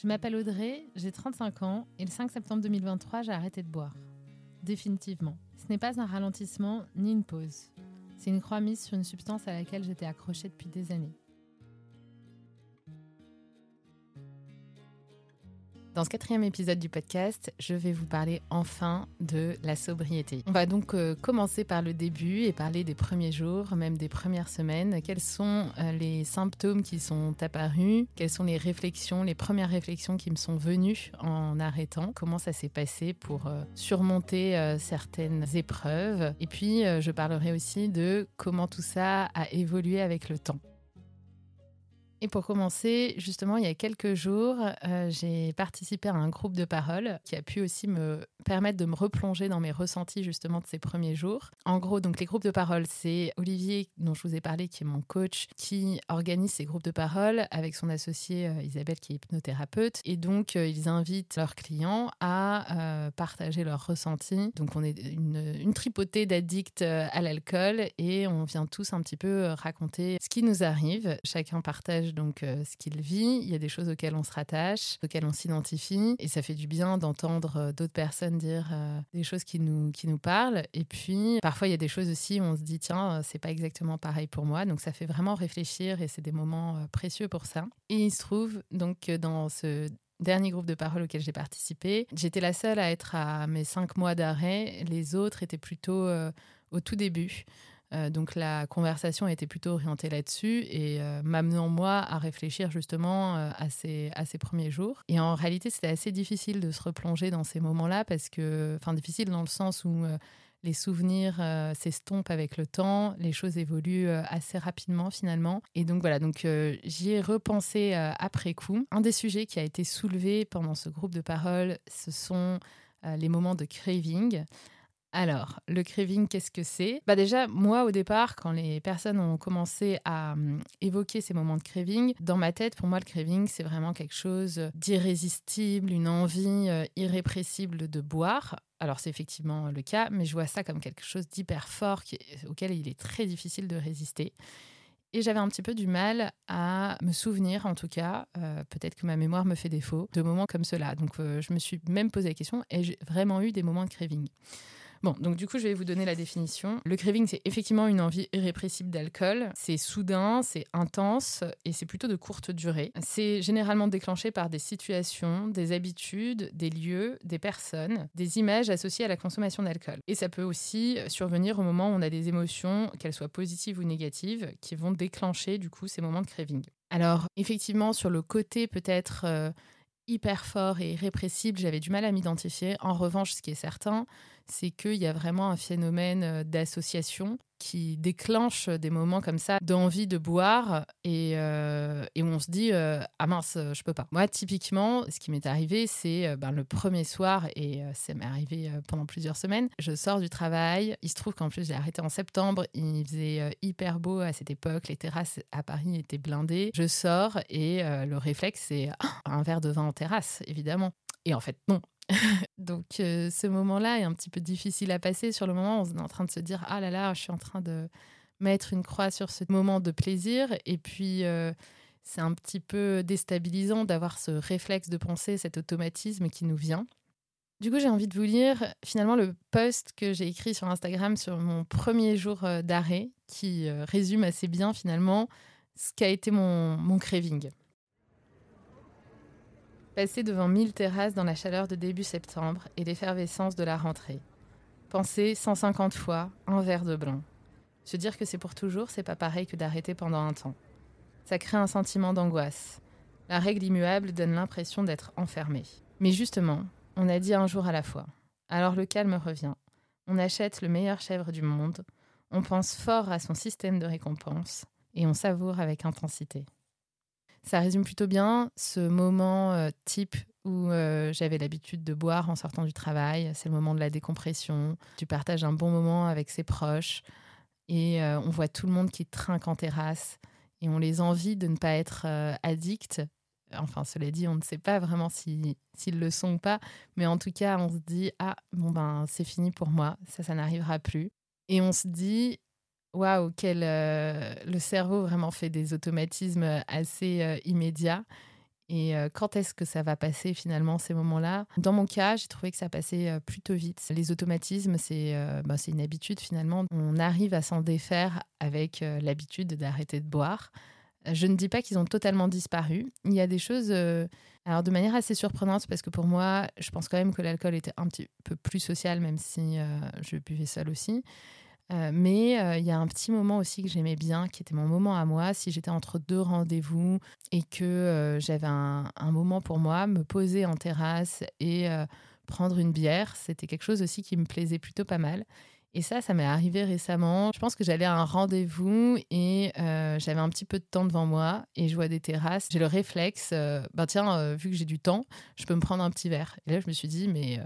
Je m'appelle Audrey, j'ai 35 ans et le 5 septembre 2023, j'ai arrêté de boire. Définitivement. Ce n'est pas un ralentissement ni une pause. C'est une croix mise sur une substance à laquelle j'étais accrochée depuis des années. Dans ce quatrième épisode du podcast, je vais vous parler enfin de la sobriété. On va donc euh, commencer par le début et parler des premiers jours, même des premières semaines. Quels sont euh, les symptômes qui sont apparus? Quelles sont les réflexions, les premières réflexions qui me sont venues en arrêtant? Comment ça s'est passé pour euh, surmonter certaines épreuves? Et puis, je parlerai aussi de comment tout ça a évolué avec le temps. Et pour commencer, justement, il y a quelques jours, euh, j'ai participé à un groupe de parole qui a pu aussi me permettre de me replonger dans mes ressentis justement de ces premiers jours. En gros, donc les groupes de parole, c'est Olivier dont je vous ai parlé, qui est mon coach, qui organise ces groupes de parole avec son associée euh, Isabelle, qui est hypnothérapeute. Et donc, euh, ils invitent leurs clients à partager leurs ressentis. Donc, on est une, une tripotée d'addicts à l'alcool et on vient tous un petit peu raconter ce qui nous arrive. Chacun partage donc euh, ce qu'il vit. Il y a des choses auxquelles on se rattache, auxquelles on s'identifie. Et ça fait du bien d'entendre euh, d'autres personnes dire euh, des choses qui nous, qui nous parlent. Et puis, parfois, il y a des choses aussi où on se dit, tiens, c'est pas exactement pareil pour moi. Donc, ça fait vraiment réfléchir et c'est des moments précieux pour ça. Et il se trouve donc que dans ce dernier groupe de parole auquel j'ai participé, j'étais la seule à être à mes cinq mois d'arrêt. Les autres étaient plutôt au tout début. Euh, donc la conversation était plutôt orientée là-dessus et euh, m'amenant moi à réfléchir justement euh, à, ces, à ces premiers jours. Et en réalité, c'était assez difficile de se replonger dans ces moments-là parce que, enfin difficile dans le sens où les souvenirs s'estompent avec le temps, les choses évoluent assez rapidement finalement. Et donc voilà, donc j'y ai repensé après coup. Un des sujets qui a été soulevé pendant ce groupe de parole, ce sont les moments de craving. Alors, le craving, qu'est-ce que c'est? Bah déjà, moi au départ, quand les personnes ont commencé à hum, évoquer ces moments de craving, dans ma tête, pour moi, le craving, c'est vraiment quelque chose d'irrésistible, une envie euh, irrépressible de boire. Alors c'est effectivement le cas, mais je vois ça comme quelque chose d'hyper fort auquel il est très difficile de résister. Et j'avais un petit peu du mal à me souvenir, en tout cas, euh, peut-être que ma mémoire me fait défaut, de moments comme cela. Donc euh, je me suis même posé la question, ai-je vraiment eu des moments de craving? Bon, donc du coup, je vais vous donner la définition. Le craving, c'est effectivement une envie irrépressible d'alcool. C'est soudain, c'est intense et c'est plutôt de courte durée. C'est généralement déclenché par des situations, des habitudes, des lieux, des personnes, des images associées à la consommation d'alcool. Et ça peut aussi survenir au moment où on a des émotions, qu'elles soient positives ou négatives, qui vont déclencher du coup ces moments de craving. Alors, effectivement, sur le côté peut-être euh, hyper fort et répressible, j'avais du mal à m'identifier. En revanche, ce qui est certain, c'est qu'il y a vraiment un phénomène euh, d'association qui déclenche des moments comme ça d'envie de boire et, euh, on se dit euh, ah mince je peux pas. Moi typiquement ce qui m'est arrivé c'est ben, le premier soir et ça m'est arrivé pendant plusieurs semaines je sors du travail. Il se trouve qu'en plus j'ai arrêté en septembre. Il faisait hyper beau à cette époque. Les terrasses à Paris étaient blindées. Je sors et le réflexe c'est un verre de vin en terrasse évidemment. Et en fait non Donc euh, ce moment-là est un petit peu difficile à passer. Sur le moment, on est en train de se dire ah là là, je suis en train de mettre une croix sur ce moment de plaisir. Et puis euh, c'est un petit peu déstabilisant d'avoir ce réflexe de pensée, cet automatisme qui nous vient. Du coup, j'ai envie de vous lire finalement le post que j'ai écrit sur Instagram sur mon premier jour euh, d'arrêt, qui résume assez bien finalement ce qu'a été mon, mon craving. Passer devant mille terrasses dans la chaleur de début septembre et l'effervescence de la rentrée. Penser 150 fois un verre de blanc. Se dire que c'est pour toujours, c'est pas pareil que d'arrêter pendant un temps. Ça crée un sentiment d'angoisse. La règle immuable donne l'impression d'être enfermé. Mais justement, on a dit un jour à la fois. Alors le calme revient. On achète le meilleur chèvre du monde, on pense fort à son système de récompense et on savoure avec intensité. Ça résume plutôt bien ce moment euh, type où euh, j'avais l'habitude de boire en sortant du travail. C'est le moment de la décompression. Tu partages un bon moment avec ses proches et euh, on voit tout le monde qui trinque en terrasse et on les envie de ne pas être addicts. Enfin, cela dit, on ne sait pas vraiment s'ils le sont ou pas, mais en tout cas, on se dit ah bon ben c'est fini pour moi, ça ça n'arrivera plus. Et on se dit Waouh, quel euh, le cerveau vraiment fait des automatismes assez euh, immédiats Et euh, quand est-ce que ça va passer finalement ces moments-là? Dans mon cas, j'ai trouvé que ça passait euh, plutôt vite. Les automatismes, c'est euh, c'est une habitude finalement. On arrive à s'en défaire avec l'habitude d'arrêter de boire. Je ne dis pas qu'ils ont totalement disparu. Il y a des choses, alors de manière assez surprenante, parce que pour moi, je pense quand même que l'alcool était un petit peu plus social, même si je buvais seul aussi. Euh, mais euh, il y a un petit moment aussi que j'aimais bien, qui était mon moment à moi. Si j'étais entre deux rendez-vous et que euh, j'avais un, un, moment pour moi, me poser en terrasse et prendre une bière, c'était quelque chose aussi qui me plaisait plutôt pas mal. Et ça, ça m'est arrivé récemment. Je pense que j'allais à un rendez-vous et euh, j'avais un petit peu de temps devant moi et je vois des terrasses. J'ai le réflexe, euh, ben tiens, euh, vu que j'ai du temps, je peux me prendre un petit verre. Et là, je me suis dit, mais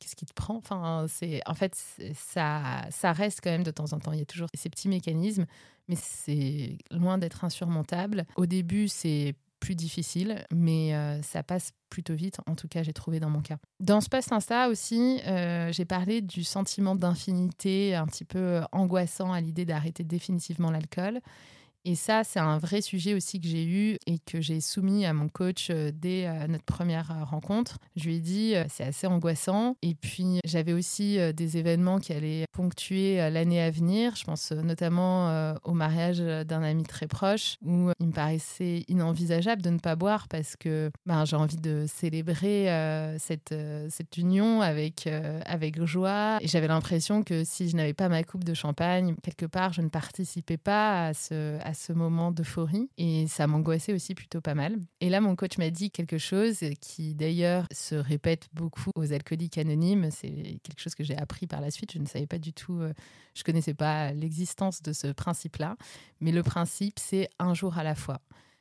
qu'est-ce qui te prend? Enfin, c'est en fait, ça, ça reste quand même de temps en temps. Il y a toujours ces petits mécanismes, mais c'est loin d'être insurmontable. Au début, c'est plus difficile, mais euh, ça passe plutôt vite, en tout cas j'ai trouvé dans mon cas. Dans ce post Insta aussi, euh, j'ai parlé du sentiment d'infinité un petit peu angoissant à l'idée d'arrêter définitivement l'alcool. Et ça, c'est un vrai sujet aussi que j'ai eu et que j'ai soumis à mon coach euh, dès euh, notre première euh, rencontre. Je lui ai dit, c'est assez angoissant. Et puis, j'avais aussi des événements qui allaient ponctuer l'année à venir. Je pense notamment au mariage d'un ami très proche où il me paraissait inenvisageable de ne pas boire parce que ben, j'ai envie de célébrer cette, cette union avec, avec joie. Et j'avais l'impression que si je n'avais pas ma coupe de champagne, quelque part, je ne participais pas à ce, ce moment d'euphorie et ça m'angoissait aussi plutôt pas mal. Et là, mon coach m'a dit quelque chose qui d'ailleurs se répète beaucoup aux alcooliques anonymes. C'est quelque chose que j'ai appris par la suite. Je ne savais pas du tout, euh, je connaissais pas l'existence de ce principe-là. Mais le principe, c'est un jour à la fois.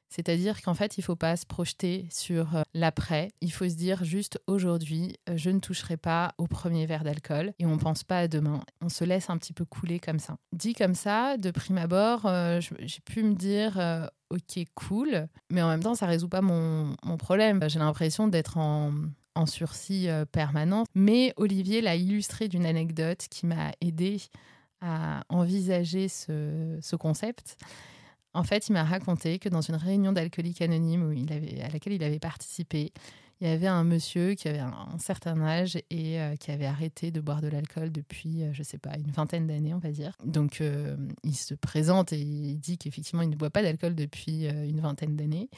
C'est-à-dire qu'en fait, il ne faut pas se projeter sur euh, l'après. Il faut se dire juste aujourd'hui, euh, je ne toucherai pas au premier verre d'alcool et on ne pense pas à demain. On se laisse un petit peu couler comme ça. Dit comme ça, de prime abord, euh, j'ai pu me dire ok, cool, mais en même temps, ça résout pas mon, problème. J'ai l'impression d'être en, sursis permanent. Mais Olivier l'a illustré d'une anecdote qui m'a aidé à envisager ce concept. En fait, il m'a raconté que dans une réunion d'alcooliques anonymes où il avait, à laquelle il avait participé, il y avait un monsieur qui avait un, certain âge et euh, qui avait arrêté de boire de l'alcool depuis, euh, je sais pas, une vingtaine d'années, on va dire. Donc, euh, il se présente et il dit qu'effectivement, il ne boit pas d'alcool depuis une vingtaine d'années.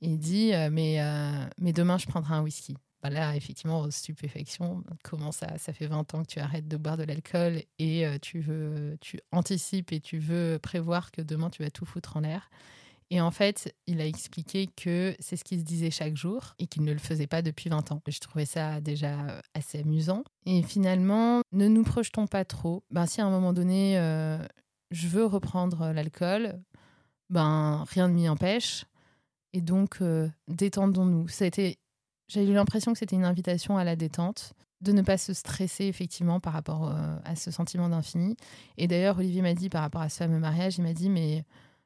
Il dit, mais, mais demain, je prendrai un whisky. Là, effectivement, stupéfaction, comment ça Ça fait 20 ans que tu arrêtes de boire de l'alcool et euh, tu, veux, tu anticipes et tu veux prévoir que demain, tu vas tout foutre en l'air. Et en fait, il a expliqué que c'est ce qu'il se disait chaque jour et qu'il ne le faisait pas depuis 20 ans. Je trouvais ça déjà assez amusant. Et finalement, ne nous projetons pas trop. Ben, si à un moment donné, euh, je veux reprendre l'alcool, ben, rien ne m'y empêche. Et donc, euh, détendons-nous. Ça a été j'ai eu l'impression que c'était une invitation à la détente, de ne pas se stresser effectivement par rapport euh, à ce sentiment d'infini. Et d'ailleurs, Olivier m'a dit par rapport à ce fameux mariage, il m'a dit, mais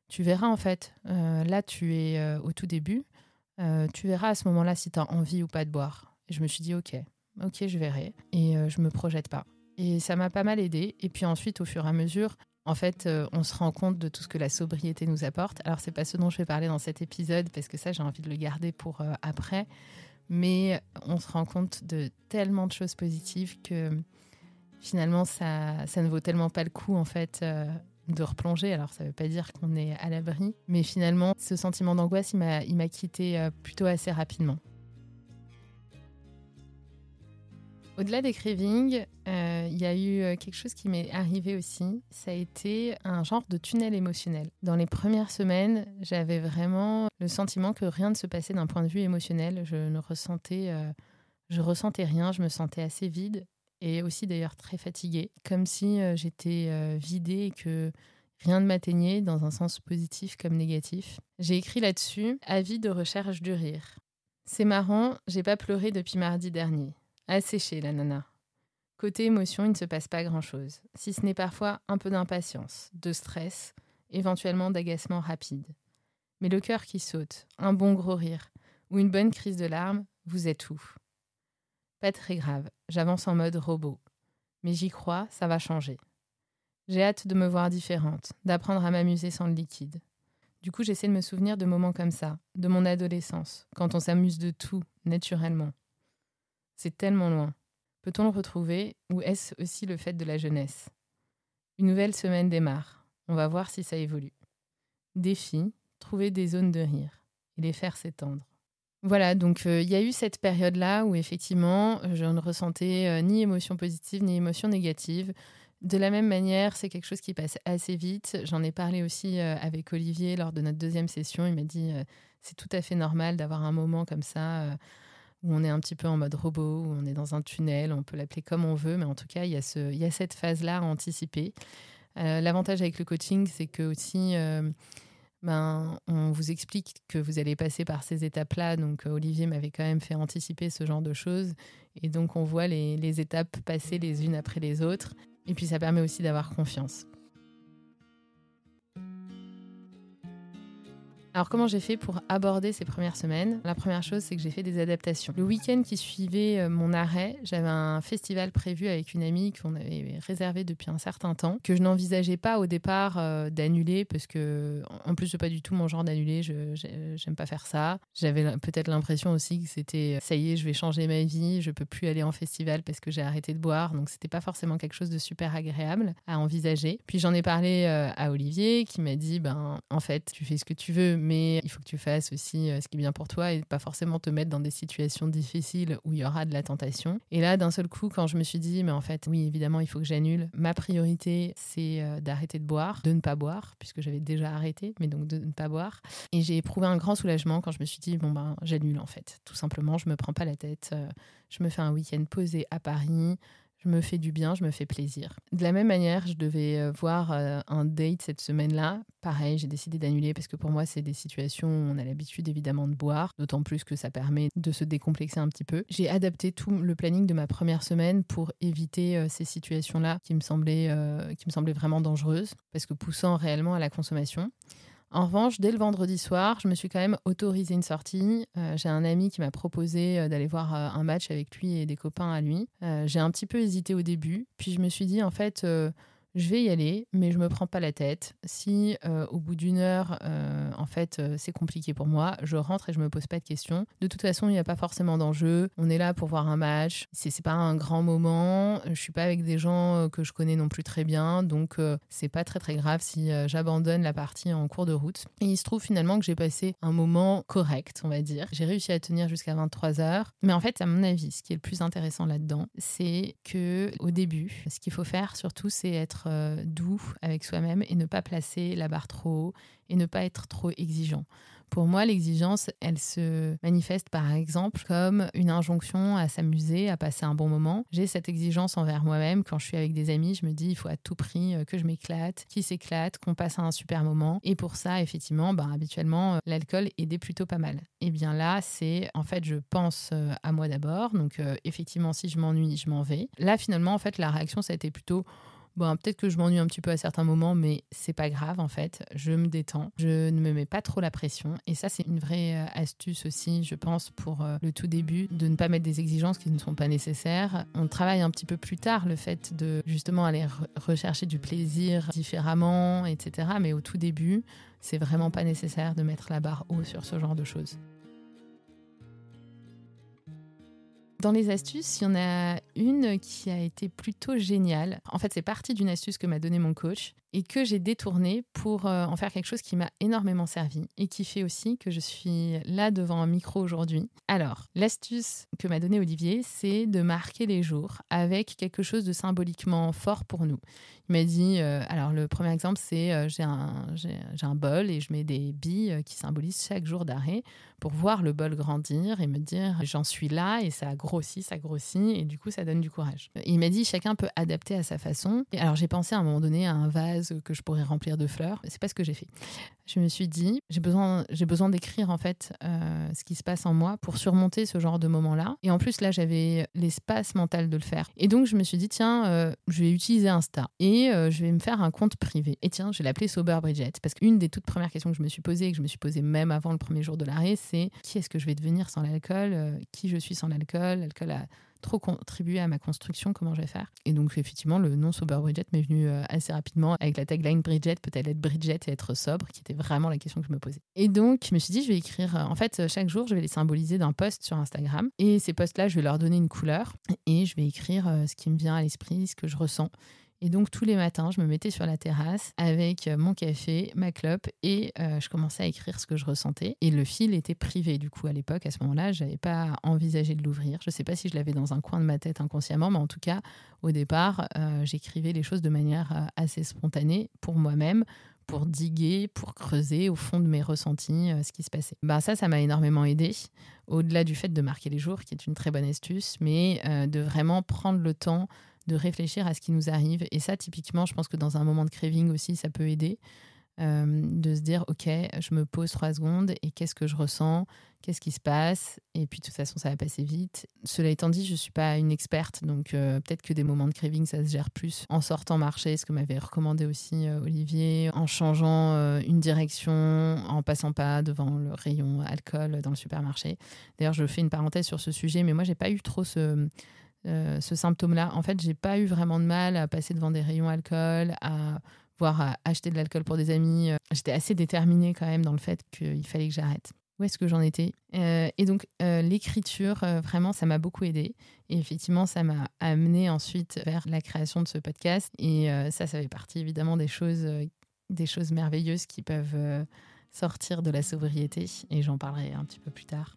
tu verras en fait, euh, là tu es euh, au tout début, tu verras à ce moment-là si tu as envie ou pas de boire. Et je me suis dit, ok, ok, je verrai. Et je me projette pas. Et ça m'a pas mal aidé. Et puis ensuite, au fur et à mesure, en fait, on se rend compte de tout ce que la sobriété nous apporte. Alors, c'est pas ce dont je vais parler dans cet épisode, parce que ça, j'ai envie de le garder pour après mais on se rend compte de tellement de choses positives que finalement ça, ça ne vaut tellement pas le coup en fait euh, de replonger. Alors ça ne veut pas dire qu'on est à l'abri, mais finalement ce sentiment d'angoisse il m'a quitté euh, plutôt assez rapidement. Au-delà des cravings, euh, il y a eu euh, quelque chose qui m'est arrivé aussi. Ça a été un genre de tunnel émotionnel. Dans les premières semaines, j'avais vraiment le sentiment que rien ne se passait d'un point de vue émotionnel. Je ne ressentais, euh, je ressentais rien. Je me sentais assez vide et aussi d'ailleurs très fatiguée, comme si j'étais vidée et que rien ne m'atteignait dans un sens positif comme négatif. J'ai écrit là-dessus avis de recherche du rire. C'est marrant, j'ai pas pleuré depuis mardi dernier. Asséché, la nana. Côté émotion, il ne se passe pas grand-chose, si ce n'est parfois un peu d'impatience, de stress, éventuellement d'agacement rapide. Mais le cœur qui saute, un bon gros rire, ou une bonne crise de larmes, vous êtes où Pas très grave, j'avance en mode robot. Mais j'y crois, ça va changer. J'ai hâte de me voir différente, d'apprendre à m'amuser sans le liquide. Du coup, j'essaie de me souvenir de moments comme ça, de mon adolescence, quand on s'amuse de tout, naturellement. C'est tellement loin. Peut-on le retrouver ou est-ce aussi le fait de la jeunesse? Une nouvelle semaine démarre. On va voir si ça évolue. Défi, trouver des zones de rire et les faire s'étendre. Voilà, donc euh, il y a eu cette période-là où effectivement, je ne ressentais euh, ni émotion positive ni émotion négative. De la même manière, c'est quelque chose qui passe assez vite. J'en ai parlé aussi euh, avec Olivier lors de notre deuxième session. Il m'a dit c'est tout à fait normal d'avoir un moment comme ça où on est un petit peu en mode robot, où on est dans un tunnel, on peut l'appeler comme on veut, mais en tout cas, il y a, cette phase-là à anticiper. L'avantage avec le coaching, c'est que aussi ben, on vous explique que vous allez passer par ces étapes-là. Donc, euh, Olivier m'avait quand même fait anticiper ce genre de choses. Et donc, on voit les étapes passer les unes après les autres. Et puis, ça permet aussi d'avoir confiance. Alors comment j'ai fait pour aborder ces premières semaines? La première chose, c'est que j'ai fait des adaptations. Le week-end qui suivait euh, mon arrêt, j'avais un festival prévu avec une amie qu'on avait réservé depuis un certain temps, que je n'envisageais pas au départ euh, d'annuler parce que, en plus, c'est pas du tout mon genre d'annuler. Je j'aime pas faire ça. J'avais peut-être l'impression aussi que c'était ça y est, je vais changer ma vie, je peux plus aller en festival parce que j'ai arrêté de boire. Donc c'était pas forcément quelque chose de super agréable à envisager. Puis j'en ai parlé euh, à Olivier qui m'a dit ben en fait tu fais ce que tu veux mais il faut que tu fasses aussi euh, ce qui est bien pour toi et pas forcément te mettre dans des situations difficiles où il y aura de la tentation. Et là, d'un seul coup, quand je me suis dit, mais en fait, oui, évidemment, il faut que j'annule, ma priorité, c'est euh, d'arrêter de boire, de ne pas boire, puisque j'avais déjà arrêté, mais donc de ne pas boire. Et j'ai éprouvé un grand soulagement quand je me suis dit, bon, ben, j'annule en fait. Tout simplement, je me prends pas la tête. Euh, je me fais un week-end posé à Paris je me fais du bien, je me fais plaisir. De la même manière, je devais euh, voir euh, un date cette semaine-là. Pareil, j'ai décidé d'annuler parce que pour moi, c'est des situations où on a l'habitude évidemment de boire, d'autant plus que ça permet de se décomplexer un petit peu. J'ai adapté tout le planning de ma première semaine pour éviter euh, ces situations-là qui me semblaient, qui me semblaient vraiment dangereuses parce que poussant réellement à la consommation. En revanche, dès le vendredi soir, je me suis quand même autorisé une sortie. Euh, j'ai un ami qui m'a proposé euh, d'aller voir euh, un match avec lui et des copains à lui. j'ai un petit peu hésité au début, puis je me suis dit en fait je vais y aller, mais je me prends pas la tête. Si euh, au bout d'une heure, euh, en fait, euh, c'est compliqué pour moi, je rentre et je me pose pas de questions. De toute façon, il n'y a pas forcément d'enjeu. On est là pour voir un match. C'est, c'est pas un grand moment. Je suis pas avec des gens que je connais non plus très bien, donc c'est pas très très grave si j'abandonne la partie en cours de route. Et il se trouve finalement que j'ai passé un moment correct, on va dire. J'ai réussi à tenir jusqu'à 23 heures. Mais en fait, à mon avis, ce qui est le plus intéressant là-dedans, c'est que au début, ce qu'il faut faire surtout, c'est être euh, doux avec soi-même et ne pas placer la barre trop haut et ne pas être trop exigeant. Pour moi, l'exigence, elle se manifeste par exemple comme une injonction à s'amuser, à passer un bon moment. J'ai cette exigence envers moi-même. Quand je suis avec des amis, je me dis il faut à tout prix euh, que je m'éclate, qu'ils s'éclatent, qu'on passe un super moment. Et pour ça, effectivement, ben, habituellement, euh, l'alcool aidait plutôt pas mal. Et bien là, c'est en fait, je pense à moi d'abord. Donc effectivement, si je m'ennuie, je m'en vais. Là, finalement, en fait, la réaction, ça a été plutôt Bon, peut-être que je m'ennuie un petit peu à certains moments, mais c'est pas grave en fait. Je me détends, je ne me mets pas trop la pression. Et ça, c'est une vraie euh, astuce aussi, je pense, pour euh, le tout début, de ne pas mettre des exigences qui ne sont pas nécessaires. On travaille un petit peu plus tard le fait de justement aller rechercher du plaisir différemment, etc. Mais au tout début, c'est vraiment pas nécessaire de mettre la barre haut sur ce genre de choses. Dans les astuces, il y en a une qui a été plutôt géniale. En fait, c'est parti d'une astuce que m'a donnée mon coach et que j'ai détournée pour euh, en faire quelque chose qui m'a énormément servi et qui fait aussi que je suis là devant un micro aujourd'hui. Alors, l'astuce que m'a donnée Olivier, c'est de marquer les jours avec quelque chose de symboliquement fort pour nous. Il m'a dit, euh, alors le premier exemple, c'est euh, j'ai un, bol et je mets des billes qui symbolisent chaque jour d'arrêt pour voir le bol grandir et me dire j'en suis là et ça grossit, ça grossit et du coup ça donne du courage. il m'a dit chacun peut adapter à sa façon. Et alors j'ai pensé à un moment donné à un vase que je pourrais remplir de fleurs. C'est pas ce que j'ai fait. Je me suis dit j'ai besoin, j'ai besoin d'écrire en fait euh, ce qui se passe en moi pour surmonter ce genre de moment-là. Et en plus là j'avais l'espace mental de le faire. Et donc je me suis dit tiens euh, je vais utiliser Insta et euh, je vais me faire un compte privé. Et tiens je vais l'appeler Sober Bridget parce qu'une des toutes premières questions que je me suis posée et que je me suis posée même avant le premier jour de l'arrêt c'est qui est-ce que je vais devenir sans l'alcool, qui je suis sans l'alcool? L'alcool a trop contribuer à ma construction, comment je vais faire. Et donc, effectivement, le nom Sober Bridget m'est venu euh, assez rapidement avec la tagline Bridget, peut-être être Bridget et être sobre, qui était vraiment la question que je me posais. Et donc, je me suis dit, je vais écrire, en fait, chaque jour, je vais les symboliser d'un post sur Instagram. Et ces posts-là, je vais leur donner une couleur et je vais écrire ce qui me vient à l'esprit, ce que je ressens. Et donc tous les matins, je me mettais sur la terrasse avec euh, mon café, ma clope et euh, je commençais à écrire ce que je ressentais. Et le fil était privé du coup à l'époque. À ce moment-là, je n'avais pas envisagé de l'ouvrir. Je ne sais pas si je l'avais dans un coin de ma tête inconsciemment, mais en tout cas, au départ, euh, j'écrivais les choses de manière assez spontanée pour moi-même pour diguer, pour creuser au fond de mes ressentis ce qui se passait. Ben ça, ça m'a énormément aidé, au-delà du fait de marquer les jours, qui est une très bonne astuce, mais de vraiment prendre le temps de réfléchir à ce qui nous arrive. Et ça, typiquement, je pense que dans un moment de craving aussi, ça peut aider. Euh, de se dire, OK, je me pose trois secondes et qu'est-ce que je ressens? Qu'est-ce qui se passe? Et puis, de toute façon, ça va passer vite. Cela étant dit, je ne suis pas une experte, donc euh, peut-être que des moments de craving, ça se gère plus en sortant marcher, ce que m'avait recommandé aussi euh, Olivier, en changeant une direction, en passant pas devant le rayon alcool dans le supermarché. D'ailleurs, je fais une parenthèse sur ce sujet, mais moi, j'ai pas eu trop ce euh, ce symptôme-là. En fait, j'ai pas eu vraiment de mal à passer devant des rayons alcool, à voir à acheter de l'alcool pour des amis. Euh, j'étais assez déterminée quand même dans le fait qu'il fallait que j'arrête. Où est-ce que j'en étais? Euh, Et donc, l'écriture, vraiment, ça m'a beaucoup aidé. Et effectivement, ça m'a amené ensuite vers la création de ce podcast. Et ça, ça fait partie évidemment des choses, des choses merveilleuses qui peuvent sortir de la sobriété. Et j'en parlerai un petit peu plus tard.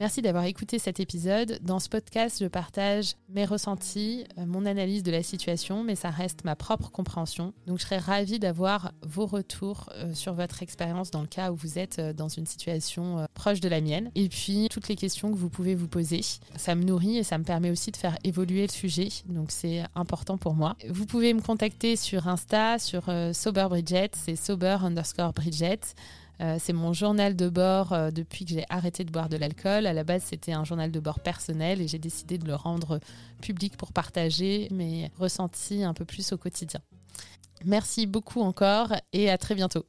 Merci d'avoir écouté cet épisode. Dans ce podcast, je partage mes ressentis, euh, mon analyse de la situation, mais ça reste ma propre compréhension. Donc je serais ravie d'avoir vos retours euh, sur votre expérience dans le cas où vous êtes euh, dans une situation proche de la mienne. Et puis toutes les questions que vous pouvez vous poser. Ça me nourrit et ça me permet aussi de faire évoluer le sujet. Donc c'est important pour moi. Vous pouvez me contacter sur Insta, sur Sober Bridget, c'est sober underscore Bridget. Euh, c'est mon journal de bord euh, depuis que j'ai arrêté de boire de l'alcool. À la base, c'était un journal de bord personnel et j'ai décidé de le rendre public pour partager mes ressentis un peu plus au quotidien. Merci beaucoup encore et à très bientôt.